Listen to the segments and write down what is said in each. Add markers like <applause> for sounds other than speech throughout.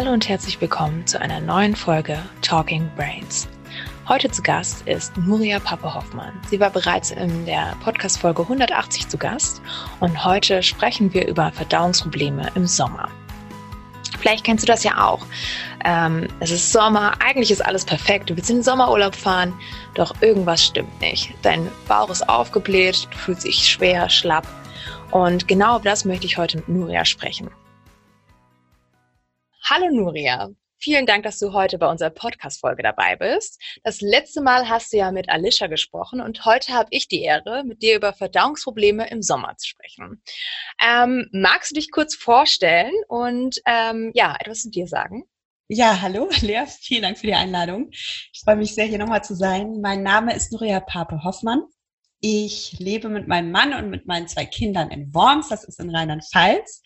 Hallo und herzlich willkommen zu einer neuen Folge Talking Brains. Heute zu Gast ist Nuria Pappe-Hoffmann. Sie war bereits in der Podcast-Folge 180 zu Gast und heute sprechen wir über Verdauungsprobleme im Sommer. Vielleicht kennst du das ja auch. Ähm, es ist Sommer, eigentlich ist alles perfekt. Du willst in den Sommerurlaub fahren, doch irgendwas stimmt nicht. Dein Bauch ist aufgebläht, du fühlst dich schwer, schlapp. Und genau über das möchte ich heute mit Nuria sprechen. Hallo Nuria. Vielen Dank, dass du heute bei unserer Podcast-Folge dabei bist. Das letzte Mal hast du ja mit Alicia gesprochen und heute habe ich die Ehre, mit dir über Verdauungsprobleme im Sommer zu sprechen. Ähm, magst du dich kurz vorstellen und ähm, ja, etwas zu dir sagen? Ja, hallo, <laughs> Lea, vielen Dank für die Einladung. Ich freue mich sehr, hier nochmal zu sein. Mein Name ist Nuria Pape-Hoffmann. Ich lebe mit meinem Mann und mit meinen zwei Kindern in Worms, das ist in Rheinland-Pfalz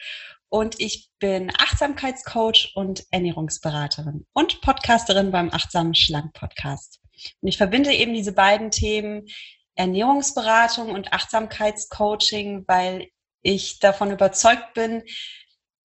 und ich bin Achtsamkeitscoach und Ernährungsberaterin und Podcasterin beim Achtsamen Schlank Podcast. Und ich verbinde eben diese beiden Themen Ernährungsberatung und Achtsamkeitscoaching, weil ich davon überzeugt bin,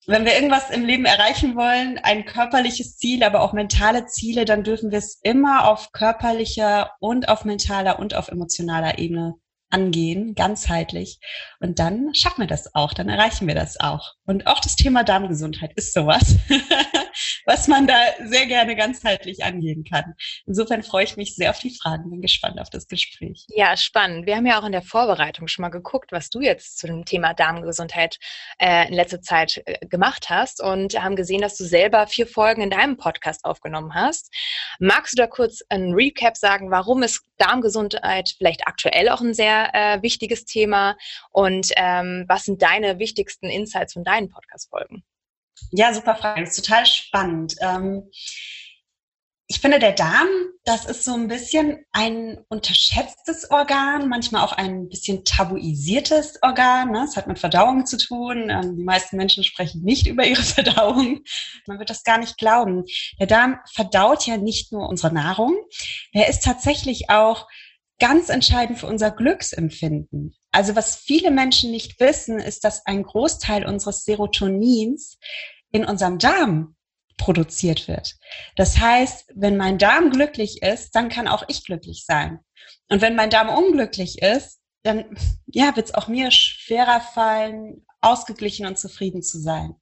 wenn wir irgendwas im Leben erreichen wollen, ein körperliches Ziel, aber auch mentale Ziele, dann dürfen wir es immer auf körperlicher und auf mentaler und auf emotionaler Ebene angehen, ganzheitlich. Und dann schaffen wir das auch, dann erreichen wir das auch. Und auch das Thema Darmgesundheit ist sowas, <laughs> was man da sehr gerne ganzheitlich angehen kann. Insofern freue ich mich sehr auf die Fragen, bin gespannt auf das Gespräch. Ja, spannend. Wir haben ja auch in der Vorbereitung schon mal geguckt, was du jetzt zu dem Thema Darmgesundheit äh, in letzter Zeit äh, gemacht hast und haben gesehen, dass du selber vier Folgen in deinem Podcast aufgenommen hast. Magst du da kurz ein Recap sagen, warum ist Darmgesundheit vielleicht aktuell auch ein sehr äh, wichtiges Thema und ähm, was sind deine wichtigsten Insights von deinen Podcast-Folgen? Ja, super Frage. Das ist total spannend. Ähm, ich finde, der Darm, das ist so ein bisschen ein unterschätztes Organ, manchmal auch ein bisschen tabuisiertes Organ. Ne? Es hat mit Verdauung zu tun. Ähm, die meisten Menschen sprechen nicht über ihre <laughs> Verdauung. Man wird das gar nicht glauben. Der Darm verdaut ja nicht nur unsere Nahrung. Er ist tatsächlich auch ganz entscheidend für unser Glücksempfinden. Also was viele Menschen nicht wissen, ist, dass ein Großteil unseres Serotonins in unserem Darm produziert wird. Das heißt, wenn mein Darm glücklich ist, dann kann auch ich glücklich sein. Und wenn mein Darm unglücklich ist, dann ja, wird es auch mir schwerer fallen, ausgeglichen und zufrieden zu sein.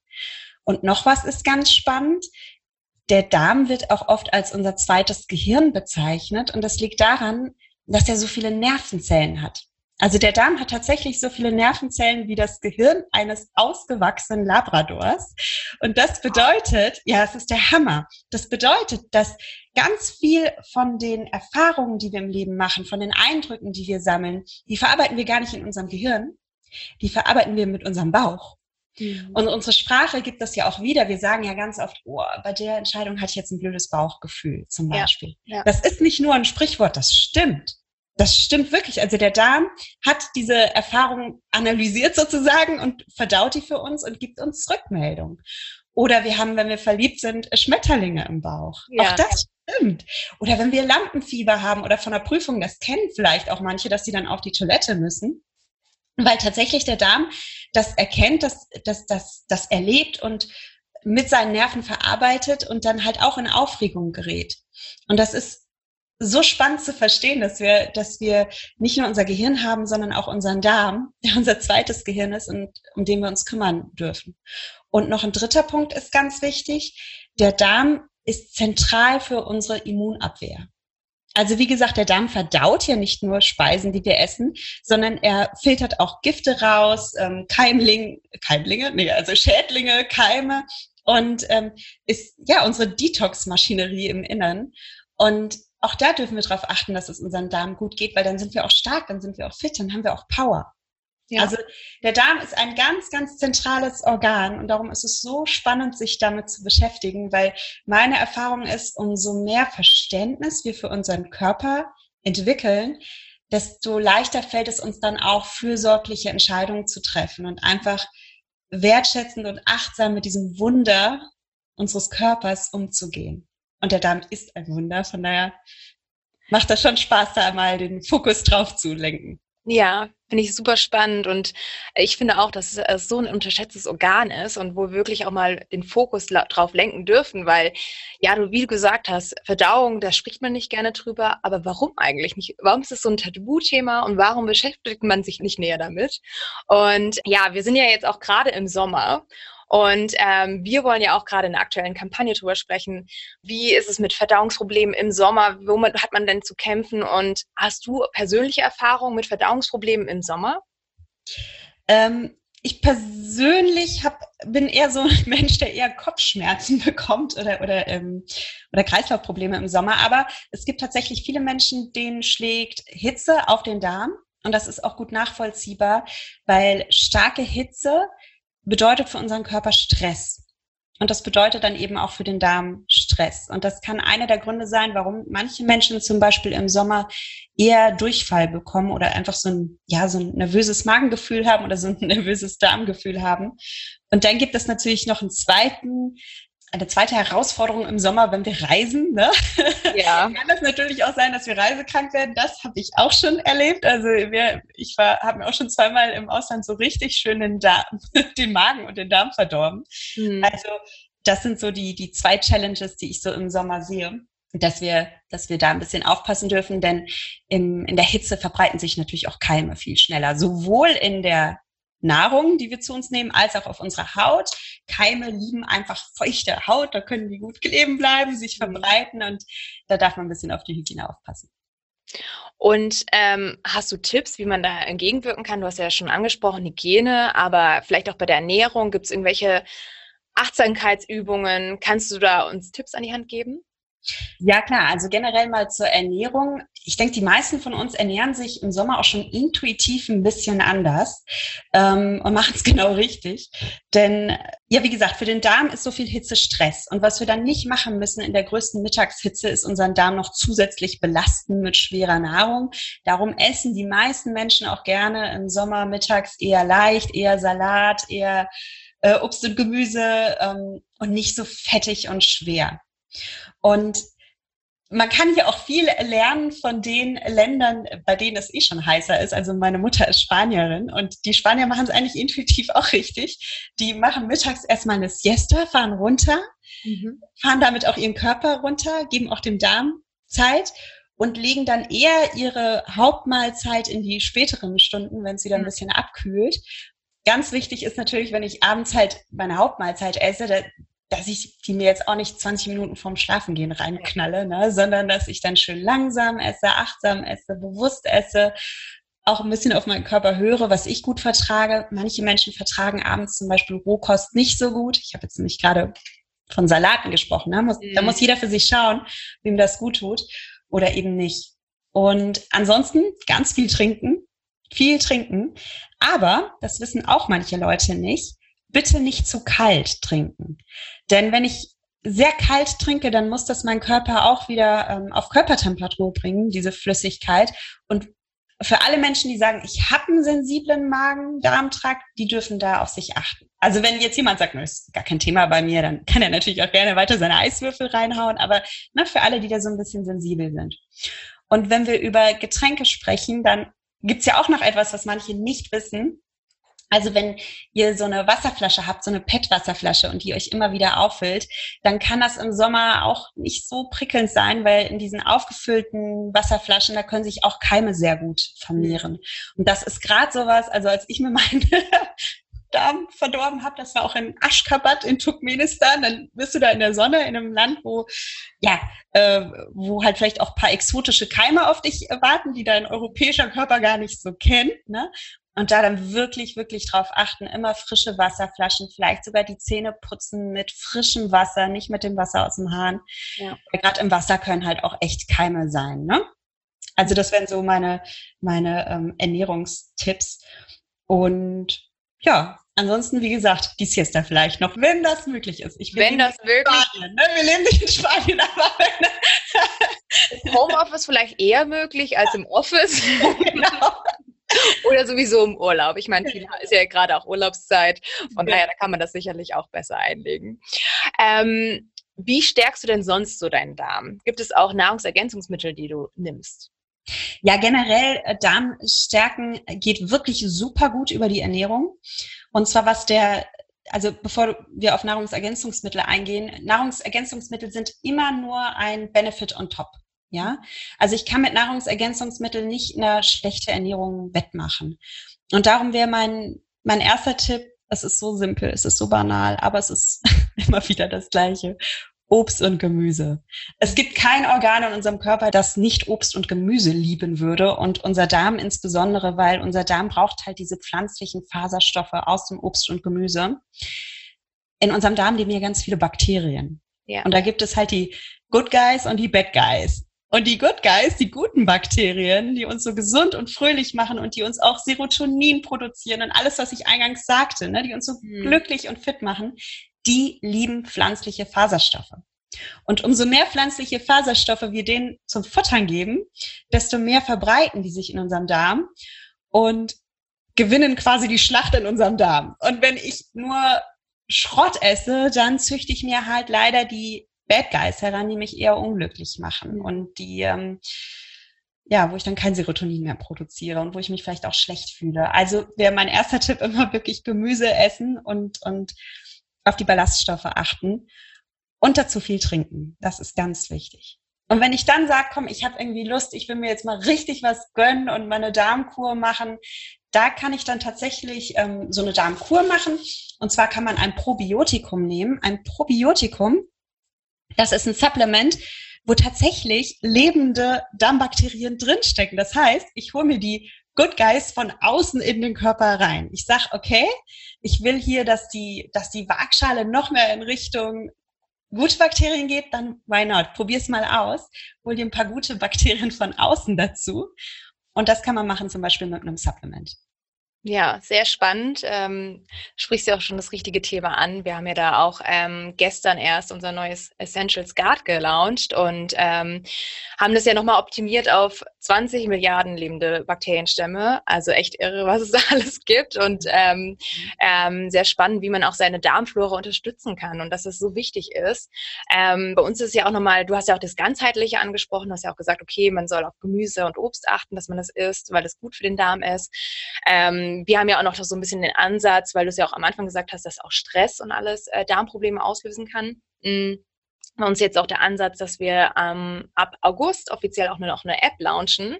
Und noch was ist ganz spannend. Der Darm wird auch oft als unser zweites Gehirn bezeichnet. Und das liegt daran, dass er so viele Nervenzellen hat. Also der Darm hat tatsächlich so viele Nervenzellen wie das Gehirn eines ausgewachsenen Labradors. Und das bedeutet, ja, es ist der Hammer. Das bedeutet, dass ganz viel von den Erfahrungen, die wir im Leben machen, von den Eindrücken, die wir sammeln, die verarbeiten wir gar nicht in unserem Gehirn. Die verarbeiten wir mit unserem Bauch. Mhm. Und unsere Sprache gibt das ja auch wieder. Wir sagen ja ganz oft, oh, bei der Entscheidung hatte ich jetzt ein blödes Bauchgefühl zum Beispiel. Ja, ja. Das ist nicht nur ein Sprichwort, das stimmt. Das stimmt wirklich. Also der Darm hat diese Erfahrung analysiert sozusagen und verdaut die für uns und gibt uns Rückmeldung. Oder wir haben, wenn wir verliebt sind, Schmetterlinge im Bauch. Ja. Auch das stimmt. Oder wenn wir Lampenfieber haben oder von der Prüfung, das kennen vielleicht auch manche, dass sie dann auf die Toilette müssen. Weil tatsächlich der Darm das erkennt, das, das, das, das erlebt und mit seinen Nerven verarbeitet und dann halt auch in Aufregung gerät. Und das ist so spannend zu verstehen, dass wir, dass wir nicht nur unser Gehirn haben, sondern auch unseren Darm, <laughs> der unser zweites Gehirn ist und um den wir uns kümmern dürfen. Und noch ein dritter Punkt ist ganz wichtig. Der Darm ist zentral für unsere Immunabwehr. Also wie gesagt, der Darm verdaut ja nicht nur Speisen, die wir essen, sondern er filtert auch Gifte raus, ähm, Keimling, Keimlinge, nee, also Schädlinge, Keime und ähm, ist ja unsere Detox-Maschinerie im Innern. Und auch da dürfen wir darauf achten, dass es unserem Darm gut geht, weil dann sind wir auch stark, dann sind wir auch fit, dann haben wir auch Power. Ja. Also der Darm ist ein ganz, ganz zentrales Organ und darum ist es so spannend, sich damit zu beschäftigen, weil meine Erfahrung ist, umso mehr Verständnis wir für unseren Körper entwickeln, desto leichter fällt es uns dann auch, fürsorgliche Entscheidungen zu treffen und einfach wertschätzend und achtsam mit diesem Wunder unseres Körpers umzugehen. Und der Darm ist ein Wunder, von daher macht das schon Spaß, da einmal den Fokus drauf zu lenken. Ja, finde ich super spannend und ich finde auch, dass es so ein unterschätztes Organ ist und wo wir wirklich auch mal den Fokus drauf lenken dürfen, weil, ja, du, wie du gesagt hast, Verdauung, da spricht man nicht gerne drüber, aber warum eigentlich nicht? Warum ist es so ein Tabuthema und warum beschäftigt man sich nicht näher damit? Und ja, wir sind ja jetzt auch gerade im Sommer und ähm, wir wollen ja auch gerade in der aktuellen Kampagne drüber sprechen. Wie ist es mit Verdauungsproblemen im Sommer? Womit hat man denn zu kämpfen? Und hast du persönliche Erfahrungen mit Verdauungsproblemen im Sommer? Ähm, ich persönlich hab, bin eher so ein <laughs> Mensch, der eher Kopfschmerzen <laughs> bekommt oder, oder, ähm, oder Kreislaufprobleme im Sommer. Aber es gibt tatsächlich viele Menschen, denen schlägt Hitze auf den Darm. Und das ist auch gut nachvollziehbar, weil starke Hitze bedeutet für unseren Körper Stress. Und das bedeutet dann eben auch für den Darm Stress. Und das kann einer der Gründe sein, warum manche Menschen zum Beispiel im Sommer eher Durchfall bekommen oder einfach so ein, ja, so ein nervöses Magengefühl haben oder so ein <laughs> nervöses Darmgefühl haben. Und dann gibt es natürlich noch einen zweiten eine zweite Herausforderung im Sommer, wenn wir reisen. Ne? Ja. <laughs> Kann das natürlich auch sein, dass wir reisekrank werden. Das habe ich auch schon erlebt. Also wir, ich habe mir auch schon zweimal im Ausland so richtig schön den, Darm, <laughs> den Magen und den Darm verdorben. Mhm. Also das sind so die, die zwei Challenges, die ich so im Sommer sehe dass wir, dass wir da ein bisschen aufpassen dürfen, denn im, in der Hitze verbreiten sich natürlich auch Keime viel schneller, sowohl in der Nahrung, die wir zu uns nehmen, als auch auf unserer Haut. Keime lieben einfach feuchte Haut, da können die gut kleben bleiben, sich mhm. verbreiten und da darf man ein bisschen auf die Hygiene aufpassen. Und ähm, hast du Tipps, wie man da entgegenwirken kann? Du hast ja schon angesprochen, Hygiene, aber vielleicht auch bei der Ernährung. Gibt es irgendwelche Achtsamkeitsübungen? Kannst du da uns Tipps an die Hand geben? Ja, klar. Also generell mal zur Ernährung. Ich denke, die meisten von uns ernähren sich im Sommer auch schon intuitiv ein bisschen anders ähm, und machen es <laughs> genau richtig. Denn, ja, wie gesagt, für den Darm ist so viel Hitze Stress. Und was wir dann nicht machen müssen in der größten Mittagshitze, ist unseren Darm noch zusätzlich belasten mit schwerer Nahrung. Darum essen die meisten Menschen auch gerne im Sommer mittags eher leicht, eher Salat, eher äh, Obst und Gemüse ähm, und nicht so fettig und schwer. Und man kann hier auch viel lernen von den Ländern, bei denen es eh schon heißer ist. Also meine Mutter ist Spanierin und die Spanier machen es eigentlich intuitiv <laughs> auch richtig. Die machen mittags erstmal eine Siesta, fahren runter, mhm. fahren damit auch ihren Körper runter, geben auch dem Darm Zeit und legen dann eher ihre Hauptmahlzeit in die späteren Stunden, wenn sie dann ein bisschen abkühlt. Ganz wichtig ist natürlich, wenn ich abends halt meine Hauptmahlzeit esse, dass ich die mir jetzt auch nicht 20 Minuten vorm Schlafengehen reinknalle, ne, sondern dass ich dann schön langsam esse, achtsam esse, bewusst esse, auch ein bisschen auf meinen Körper höre, was ich gut vertrage. Manche Menschen vertragen abends zum Beispiel Rohkost nicht so gut. Ich habe jetzt nämlich gerade von Salaten gesprochen. Ne? Muss, mhm. Da muss jeder für sich schauen, wem das gut tut oder eben nicht. Und ansonsten ganz viel trinken, viel trinken. Aber, das wissen auch manche Leute nicht, bitte nicht zu kalt trinken. Denn wenn ich sehr kalt trinke, dann muss das mein Körper auch wieder ähm, auf Körpertemperatur bringen, diese Flüssigkeit. Und für alle Menschen, die sagen, ich habe einen sensiblen Magen-Darm-Trakt, die dürfen da auf sich achten. Also wenn jetzt jemand sagt, das ist gar kein Thema bei mir, dann kann er natürlich auch gerne weiter seine Eiswürfel reinhauen. Aber na, für alle, die da so ein bisschen sensibel sind. Und wenn wir über Getränke sprechen, dann gibt's ja auch noch etwas, was manche nicht wissen. Also wenn ihr so eine Wasserflasche habt, so eine PET-Wasserflasche und die euch immer wieder auffüllt, dann kann das im Sommer auch nicht so prickelnd sein, weil in diesen aufgefüllten Wasserflaschen, da können sich auch Keime sehr gut vermehren. Und das ist gerade sowas, also als ich mir meine <laughs> Darm verdorben habe, das war auch in Ashgabat in Turkmenistan, dann bist du da in der Sonne in einem Land, wo ja, äh, wo halt vielleicht auch paar exotische Keime auf dich warten, die dein europäischer Körper gar nicht so kennt. Ne? Und da dann wirklich, wirklich drauf achten, immer frische Wasserflaschen, vielleicht sogar die Zähne putzen mit frischem Wasser, nicht mit dem Wasser aus dem Hahn. Ja. Gerade im Wasser können halt auch echt Keime sein. Ne? Also das wären so meine, meine ähm, Ernährungstipps. Und ja, ansonsten, wie gesagt, die Siesta vielleicht noch, wenn das möglich ist. Ich wenn das wirklich. Spanien, ne? Wir leben nicht in Spanien, <laughs> aber wenn. Homeoffice vielleicht eher möglich als im Office. <laughs> genau. Oder sowieso im Urlaub. Ich meine, viel ist ja gerade auch Urlaubszeit. Von ja. daher, da kann man das sicherlich auch besser einlegen. Ähm, wie stärkst du denn sonst so deinen Darm? Gibt es auch Nahrungsergänzungsmittel, die du nimmst? Ja, generell äh, Darmstärken geht wirklich super gut über die Ernährung. Und zwar was der, also bevor wir auf Nahrungsergänzungsmittel eingehen, Nahrungsergänzungsmittel sind immer nur ein Benefit on top. Ja, also ich kann mit Nahrungsergänzungsmitteln nicht eine schlechte Ernährung wettmachen. Und darum wäre mein, mein erster Tipp, es ist so simpel, es ist so banal, aber es ist <laughs> immer wieder das Gleiche. Obst und Gemüse. Es gibt kein Organ in unserem Körper, das nicht Obst und Gemüse lieben würde und unser Darm insbesondere, weil unser Darm braucht halt diese pflanzlichen Faserstoffe aus dem Obst und Gemüse. In unserem Darm leben ja ganz viele Bakterien. Ja. Und da gibt es halt die Good Guys und die Bad Guys. Und die Good Guys, die guten Bakterien, die uns so gesund und fröhlich machen und die uns auch Serotonin produzieren und alles, was ich eingangs sagte, ne, die uns so hm. glücklich und fit machen, die lieben pflanzliche Faserstoffe. Und umso mehr pflanzliche Faserstoffe wir denen zum Futtern geben, desto mehr verbreiten die sich in unserem Darm und gewinnen quasi die Schlacht in unserem Darm. Und wenn ich nur Schrott esse, dann züchte ich mir halt leider die Bad Guys heran, die mich eher unglücklich machen und die, ähm, ja, wo ich dann kein Serotonin mehr produziere und wo ich mich vielleicht auch schlecht fühle. Also wäre mein erster <laughs> Tipp immer wirklich Gemüse essen und, und auf die Ballaststoffe achten und dazu viel trinken. Das ist ganz wichtig. Und wenn ich dann sage, komm, ich habe irgendwie Lust, ich will mir jetzt mal richtig was gönnen und meine Darmkur machen, da kann ich dann tatsächlich ähm, so eine Darmkur machen. Und zwar kann man ein Probiotikum nehmen. Ein Probiotikum, das ist ein Supplement, wo tatsächlich lebende Darmbakterien drinstecken. Das heißt, ich hole mir die Good Guys von außen in den Körper rein. Ich sag, okay, ich will hier, dass die, dass die Waagschale noch mehr in Richtung gute Bakterien geht, dann why not? Probier's mal aus. Hol dir ein paar gute Bakterien von außen dazu. Und das kann man machen zum Beispiel mit einem Supplement. Ja, sehr spannend. Ähm, sprichst ja auch schon das richtige Thema an. Wir haben ja da auch ähm, gestern erst unser neues Essentials Guard gelauncht und ähm, haben das ja nochmal optimiert auf 20 Milliarden lebende Bakterienstämme. Also echt irre, was es <laughs> da alles gibt und ähm, ähm, sehr spannend, wie man auch seine Darmflora unterstützen kann und dass es so wichtig ist. Ähm, bei uns ist ja auch nochmal, du hast ja auch das Ganzheitliche angesprochen, du hast ja auch gesagt, okay, man soll auf Gemüse und Obst achten, dass man das isst, weil es gut für den Darm ist. Ähm, wir haben ja auch noch so ein bisschen den Ansatz, weil du es ja auch am Anfang gesagt hast, dass auch Stress und alles äh, Darmprobleme auslösen kann. Mhm. Uns jetzt auch der Ansatz, dass wir ähm, ab August offiziell auch nur noch eine App launchen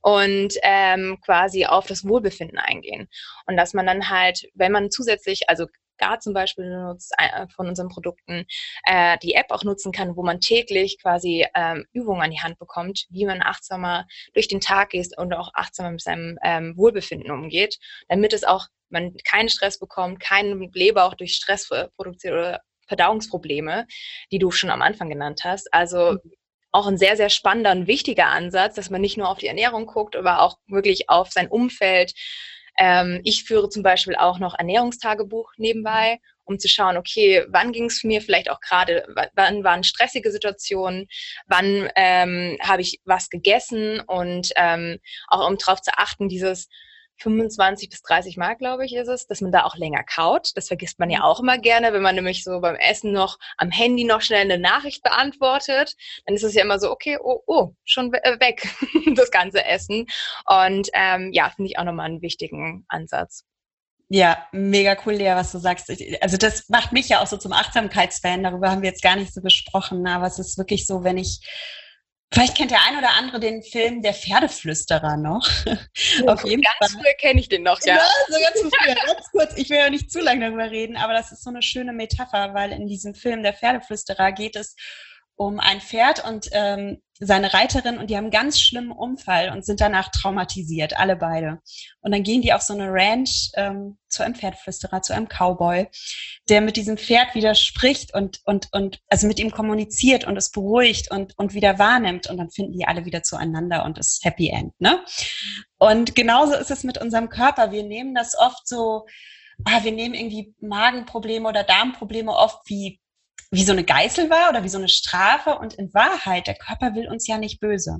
und ähm, quasi auf das Wohlbefinden eingehen. Und dass man dann halt, wenn man zusätzlich, also Gar zum Beispiel nutzt äh, von unseren Produkten, äh, die App auch nutzen kann, wo man täglich quasi ähm, Übungen an die Hand bekommt, wie man achtsamer durch den Tag geht und auch achtsamer mit seinem ähm, Wohlbefinden umgeht, damit es auch man keinen Stress bekommt, keinen Leber auch durch Stress produziert oder Verdauungsprobleme, die du schon am Anfang genannt hast. Also mhm. auch ein sehr, sehr spannender und wichtiger Ansatz, dass man nicht nur auf die Ernährung guckt, aber auch wirklich auf sein Umfeld, ähm, ich führe zum Beispiel auch noch Ernährungstagebuch nebenbei, um zu schauen, okay, wann ging es mir vielleicht auch gerade, wann waren stressige Situationen, wann ähm, habe ich was gegessen und ähm, auch um darauf zu achten, dieses 25 bis 30 Mal, glaube ich, ist es, dass man da auch länger kaut. Das vergisst man ja mhm. auch immer gerne, wenn man nämlich so beim Essen noch am Handy noch schnell eine Nachricht beantwortet. Dann ist es ja immer so, okay, oh, oh, schon äh, weg, <laughs> das ganze Essen. Und ähm, ja, finde ich auch nochmal einen wichtigen Ansatz. Ja, mega cool, Lea, was du sagst. Also das macht mich ja auch so zum Achtsamkeitsfan. Darüber haben wir jetzt gar nicht so gesprochen, aber es ist wirklich so, wenn ich Vielleicht kennt der ein oder andere den Film Der Pferdeflüsterer noch. Oh, Auf jeden ganz Fall. früher kenne ich den noch, ja. ja so ganz früher, ganz kurz. Ich will ja nicht zu lange darüber reden, aber das ist so eine schöne Metapher, weil in diesem Film Der Pferdeflüsterer geht es um ein Pferd und ähm, seine Reiterin und die haben einen ganz schlimmen Unfall und sind danach traumatisiert, alle beide. Und dann gehen die auf so eine Ranch ähm, zu einem Pferdflüsterer, zu einem Cowboy, der mit diesem Pferd wieder spricht und, und, und also mit ihm kommuniziert und es beruhigt und, und wieder wahrnimmt und dann finden die alle wieder zueinander und es ist Happy End. Ne? Und genauso ist es mit unserem Körper. Wir nehmen das oft so, ah, wir nehmen irgendwie Magenprobleme oder Darmprobleme oft wie wie so eine Geißel war oder wie so eine Strafe. Und in Wahrheit, der Körper will uns ja nicht böse.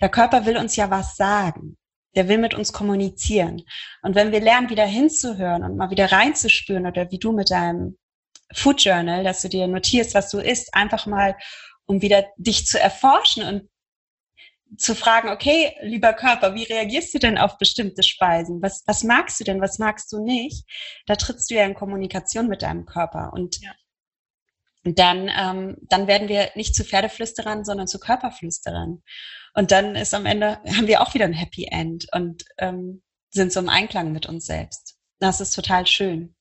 Der Körper will uns ja was sagen. Der will mit uns kommunizieren. Und wenn wir lernen, wieder hinzuhören und mal wieder reinzuspüren oder wie du mit deinem Food Journal, dass du dir notierst, was du isst, einfach mal, um wieder dich zu erforschen und zu fragen, okay, lieber Körper, wie reagierst du denn auf bestimmte Speisen? Was, was magst du denn, was magst du nicht? Da trittst du ja in Kommunikation mit deinem Körper. Und ja. Dann, ähm, dann werden wir nicht zu Pferdeflüsterern, sondern zu Körperflüsterern. Und dann ist am Ende, haben wir auch wieder ein Happy End und ähm, sind so im Einklang mit uns selbst. Das ist total schön.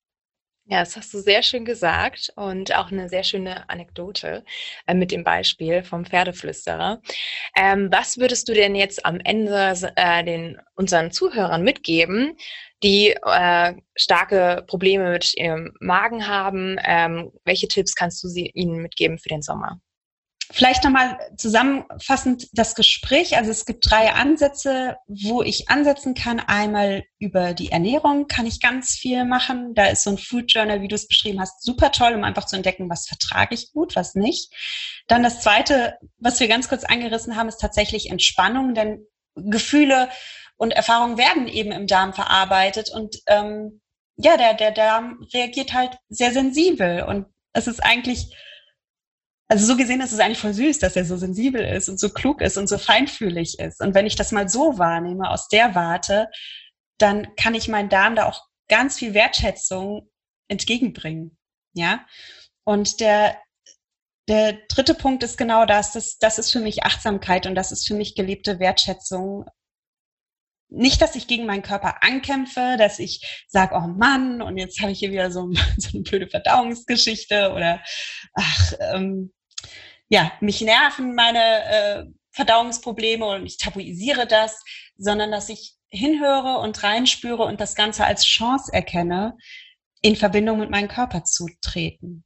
Ja, das hast du sehr schön gesagt und auch eine sehr schöne Anekdote äh, mit dem Beispiel vom Pferdeflüsterer. Ähm, was würdest du denn jetzt am Ende äh, den unseren Zuhörern mitgeben, die äh, starke Probleme mit ihrem Magen haben? Ähm, welche Tipps kannst du sie, ihnen mitgeben für den Sommer? Vielleicht nochmal zusammenfassend das Gespräch. Also es gibt drei Ansätze, wo ich ansetzen kann. Einmal über die Ernährung kann ich ganz viel machen. Da ist so ein Food Journal, wie du es beschrieben hast, super toll, um einfach zu entdecken, was vertrage ich gut, was nicht. Dann das zweite, was wir ganz kurz angerissen haben, ist tatsächlich Entspannung, denn Gefühle und Erfahrungen werden eben im Darm verarbeitet und ähm, ja, der, der Darm reagiert halt sehr sensibel und es ist eigentlich also so gesehen ist es eigentlich voll süß, dass er so sensibel ist und so klug ist und so feinfühlig ist. Und wenn ich das mal so wahrnehme, aus der Warte, dann kann ich meinen Darm da auch ganz viel Wertschätzung entgegenbringen. Ja. Und der, der dritte Punkt ist genau das, das, das ist für mich Achtsamkeit und das ist für mich gelebte Wertschätzung. Nicht, dass ich gegen meinen Körper ankämpfe, dass ich sage, oh Mann, und jetzt habe ich hier wieder so, <laughs> so eine blöde Verdauungsgeschichte oder ach, ähm, ja, mich nerven meine äh, Verdauungsprobleme und ich tabuisiere das, sondern dass ich hinhöre und reinspüre und das Ganze als Chance erkenne, in Verbindung mit meinem Körper zu treten.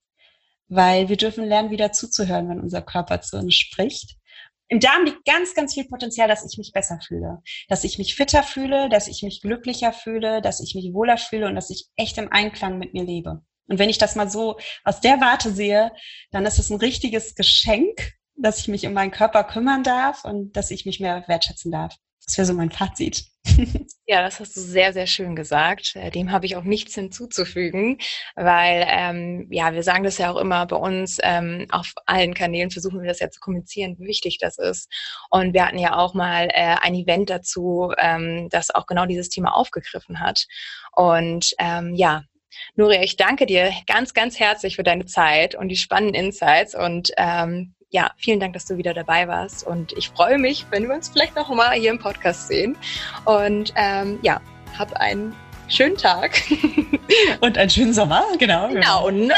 Weil wir dürfen lernen, wieder zuzuhören, wenn unser Körper zu uns spricht. Im Darm liegt ganz, ganz viel Potenzial, dass ich mich besser fühle, dass ich mich fitter fühle, dass ich mich glücklicher fühle, dass ich mich wohler fühle und dass ich echt im Einklang mit mir lebe. Und wenn ich das mal so aus der Warte sehe, dann ist es ein richtiges Geschenk, dass ich mich um meinen Körper kümmern darf und dass ich mich mehr wertschätzen darf. Das wäre so mein Fazit. <laughs> Ja, das hast du sehr, sehr schön gesagt. Äh, dem habe ich auch nichts hinzuzufügen, weil ähm, ja, wir sagen das ja auch immer bei uns ähm, auf allen Kanälen versuchen wir das ja zu kommunizieren, wie wichtig das ist. Und wir hatten ja auch mal äh, ein Event dazu, ähm, das auch genau dieses Thema aufgegriffen hat. Und ähm, ja, Nuria, ich danke dir ganz, ganz herzlich für deine Zeit und die spannenden Insights und ähm, ja, vielen Dank, dass du wieder dabei warst und ich freue mich, wenn wir uns vielleicht noch mal hier im Podcast sehen und ähm, ja, hab einen schönen Tag. <laughs> Und einen schönen Sommer, genau. Genau, und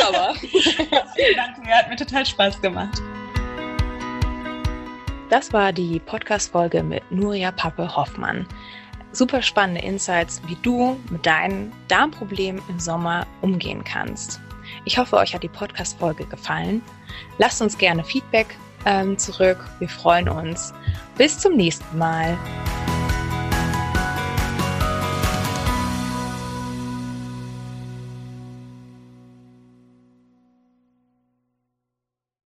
Sommer. <laughs> Vielen Dank, mir hat mir total Spaß gemacht. Das war die Podcast-Folge mit Nuria Pappe Hoffmann super spannende Insights, wie du mit deinen Darmproblemen im Sommer umgehen kannst. Ich hoffe, euch hat die Podcast-Folge gefallen. Lasst uns gerne Feedback ähm, zurück. Wir freuen uns. Bis zum nächsten Mal.